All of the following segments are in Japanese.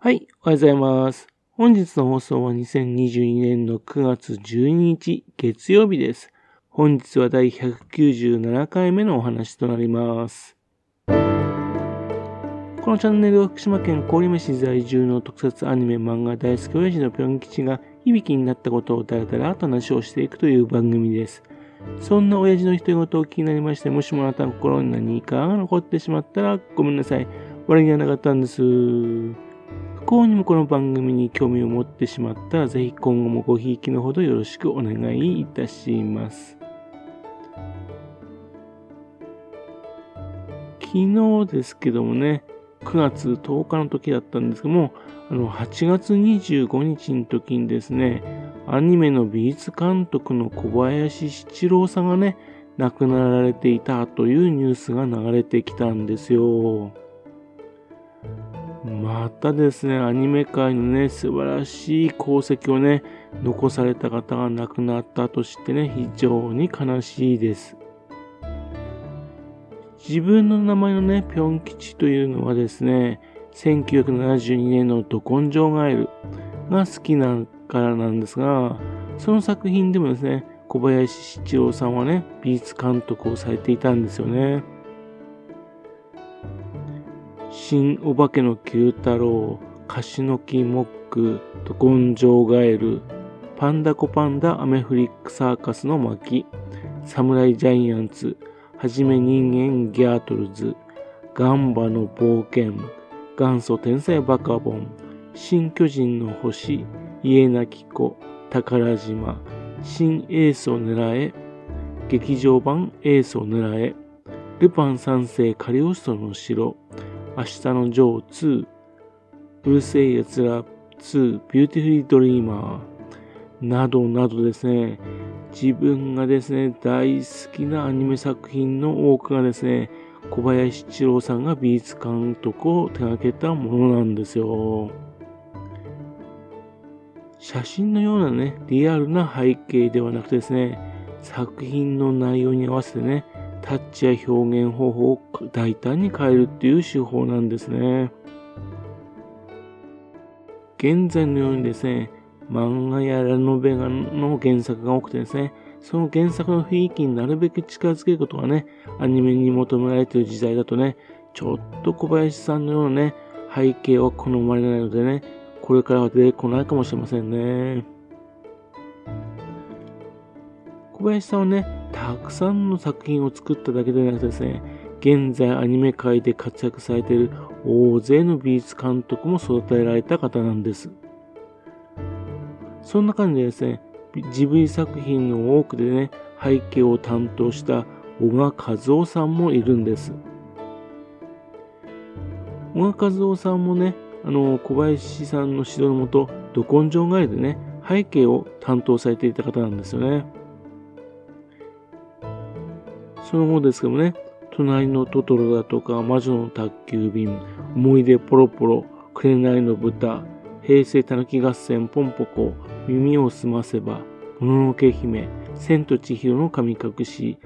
はい、おはようございます。本日の放送は2022年の9月12日月曜日です。本日は第197回目のお話となります。このチャンネルは福島県郡山市在住の特撮アニメ漫画大好き親父のぴょん吉が響きになったことをだらだらと話をしていくという番組です。そんな親父の独り言を気になりまして、もしもあなたの心に何かが残ってしまったらごめんなさい。悪気はなかったんです。幸にもこの番組に興味を持ってしまったら、ぜひ今後もごひいきのほどよろしくお願いいたします。昨日ですけどもね、9月10日の時だったんですけども、あの、8月25日の時にですね、アニメの美術監督の小林七郎さんがね、亡くなられていたというニュースが流れてきたんですよ。またですね、アニメ界のね、素晴らしい功績をね、残された方が亡くなったとしてね、非常に悲しいです。自分の名前のね、ぴょん吉というのはですね、1972年のど根性ガエルが好きなからなんですが、その作品でもですね、小林七郎さんはね、美術監督をされていたんですよね。新お化けの九太郎、カシノキモック、ど根性ガエル、パンダコパンダアメフリックサーカスの巻、サムライジャイアンツ、はじめ人間ギャートルズ、ガンバの冒険、元祖天才バカボン、新巨人の星、家なき子、宝島、新エースを狙え、劇場版エースを狙え、ルパン三世カリオストの城、あしたのジョー2、うる星やつら2、ビューティフルドリーマー、などなどですね、自分がですね、大好きなアニメ作品の多くがですね、小林七郎さんが美術監督を手掛けたものなんですよ。写真のようなね、リアルな背景ではなくてですね、作品の内容に合わせてね、タッチや表現方法を大胆に変えるっていう手法なんですね。現在のようにですね、漫画やラノベガの原作が多くてですね、その原作の雰囲気になるべく近づけることがね、アニメに求められている時代だとね、ちょっと小林さんのようなね、背景は好まれないのでね、これからは出てこないかもしれませんね。小林さんはね、たくさんの作品を作っただけでなくてですね、現在アニメ界で活躍されている大勢の美術監督も育てられた方なんです。そんな感じでですね、ジブリ作品の多くでね、背景を担当した小賀和夫さんもいるんです。小賀和夫さんもね、あの、小林さんの指導のもと、ど根性ガイでね、背景を担当されていた方なんですよね。その後ですけどもね、隣のトトロだとか、魔女の宅急便、思い出ポロポロ、紅の豚、平成たぬき合戦ポンポコ、耳をすませば、もののけ姫、千と千尋の神隠し、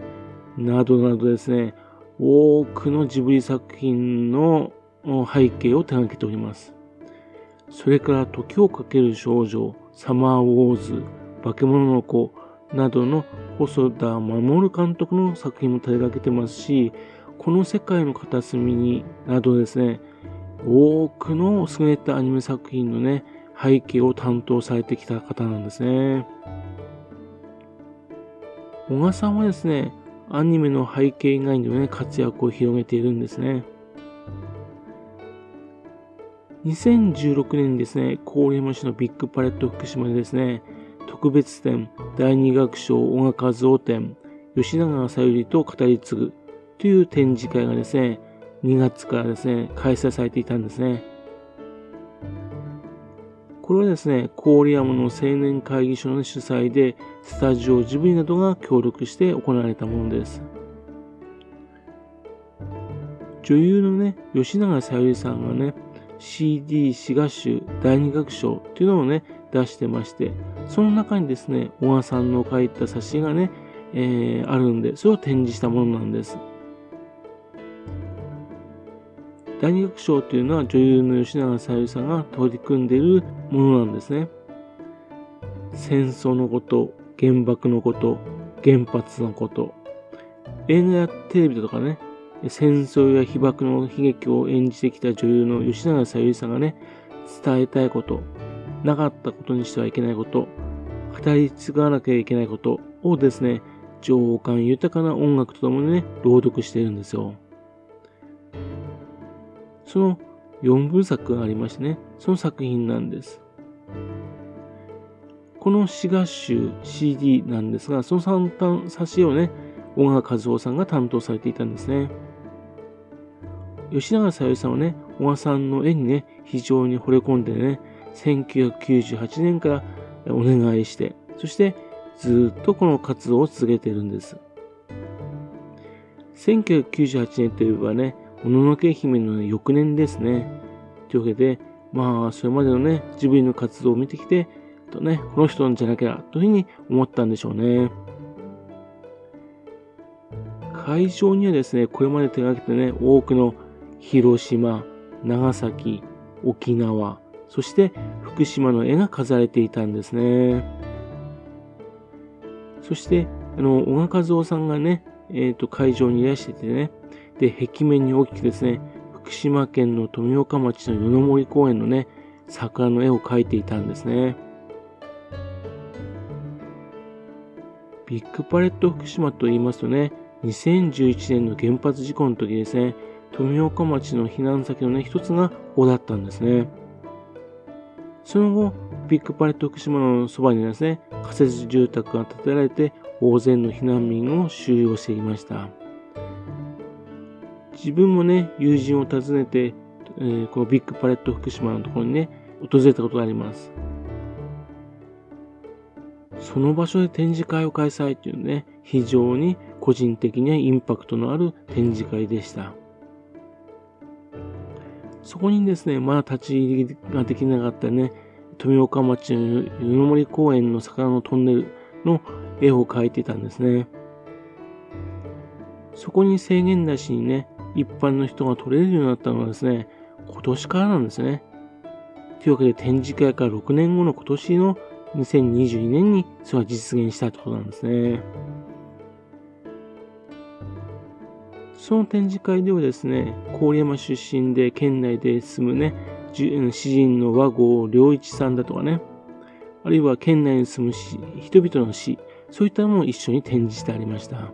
などなどですね、多くのジブリ作品の背景を手掛けております。それから時をかける少女、サマーウォーズ、化け物の子などの細田守監督の作品も手掛けてますし、この世界の片隅になどですね、多くの優れたアニメ作品のね、背景を担当されてきた方なんですね。小賀さんはですね、アニメの背景以外にもね、活躍を広げているんですね。2016年にですね、郡山市のビッグパレット福島でですね、特別展第二楽章音楽和夫展吉永小百合と語り継ぐという展示会がですね、2月からですね、開催されていたんですね。これはですね、郡山の青年会議所の主催で、スタジオジブリなどが協力して行われたものです。女優のね、吉永小百合さんがね、CD 詩画集第二楽章っていうのをね、出してまして、その中にですね、小川さんの書いた冊子がね、えー、あるんで、それを展示したものなんです。大学賞というのは女優の吉永小百合さんが取り組んでいるものなんですね。戦争のこと、原爆のこと、原発のこと、映画やテレビとかね、戦争や被爆の悲劇を演じてきた女優の吉永小百合さんがね、伝えたいこと、なかったことにしてはいけないこと、語り継がなきゃいけないことをですね、情感豊かな音楽とともにね、朗読しているんですよ。その4部作がありましてね、その作品なんです。この詩合集 CD なんですが、その三端挿絵をね、小川和夫さんが担当されていたんですね。吉永小百合さんはね、小川さんの絵にね、非常に惚れ込んでね、1998年からお願いして、そしてずっとこの活動を続けているんです。1998年といえばね、もののけ姫の翌年ですね。というわけで、まあ、それまでのね、ジブリの活動を見てきて、とね、この人じゃなきゃ、というふうに思ったんでしょうね。会場にはですね、これまで手がけてね、多くの広島、長崎、沖縄、そして福島の絵が飾れていたんですね。そして、あの、小川和夫さんがね、えっ、ー、と、会場にいらしててね、で、壁面に大きくですね、福島県の富岡町の夜の森公園のね、桜の絵を描いていたんですね。ビッグパレット福島と言いますとね、2011年の原発事故の時ですね、富岡町の避難先のね、一つがここだったんですね。その後、ビッグパレット福島のそばにですね、仮設住宅が建てられて、大勢の避難民を収容していました。自分もね、友人を訪ねて、えー、このビッグパレット福島のところにね、訪れたことがあります。その場所で展示会を開催というね、非常に個人的にはインパクトのある展示会でした。そこにですね、まだ立ち入りができなかったね、富岡町の湯の森公園の魚のトンネルの絵を描いてたんですね。そこに制限なしにね、一般の人が撮れるようになったのはですね、今年からなんですね。というわけで展示会から6年後の今年の2022年にそれは実現したってことなんですね。その展示会ではですね、郡山出身で県内で住むね、詩人の和合良一さんだとかね、あるいは県内に住む人々の詩、そういったものも一緒に展示してありました。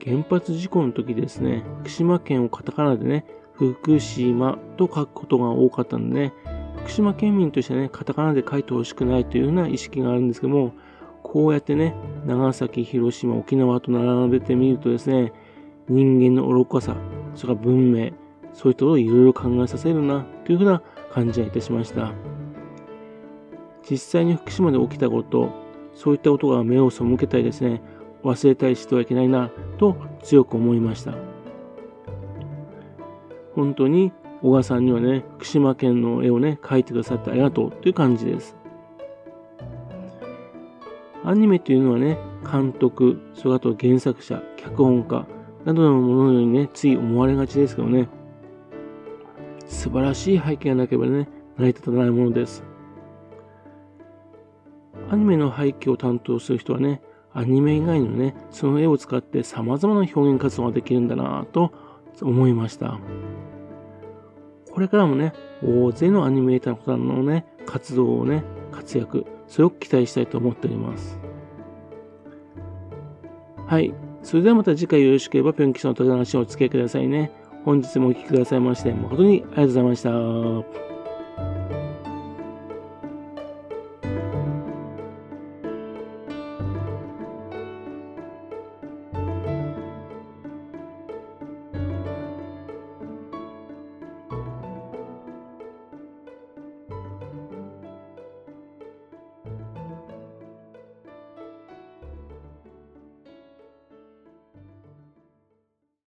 原発事故の時ですね、福島県をカタカナでね、福島と書くことが多かったのでね、福島県民としてね、カタカナで書いてほしくないというような意識があるんですけども、こうやってね、長崎、広島、沖縄と並べてみるとですね、人間の愚かさ、それから文明、そういったことをいろいろ考えさせるな、というふうな感じがいたしました。実際に福島で起きたこと、そういったことが目を背けたりですね、忘れたりしてはいけないなと強く思いました。本当に小川さんにはね、福島県の絵をね、描いてくださってありがとうという感じです。アニメというのはね、監督、それあと原作者、脚本家などのものにね、つい思われがちですけどね、素晴らしい背景がなければね、成り立たないものです。アニメの背景を担当する人はね、アニメ以外のね、その絵を使って様々な表現活動ができるんだなぁと思いました。これからもね、大勢のアニメーターの方のね、活動をね、活躍、それを期待したいと思っております。はい。それではまた次回よろしければ、ぴょんきさんの話をお付き合いくださいね。本日もお聴きくださいまして、誠にありがとうございました。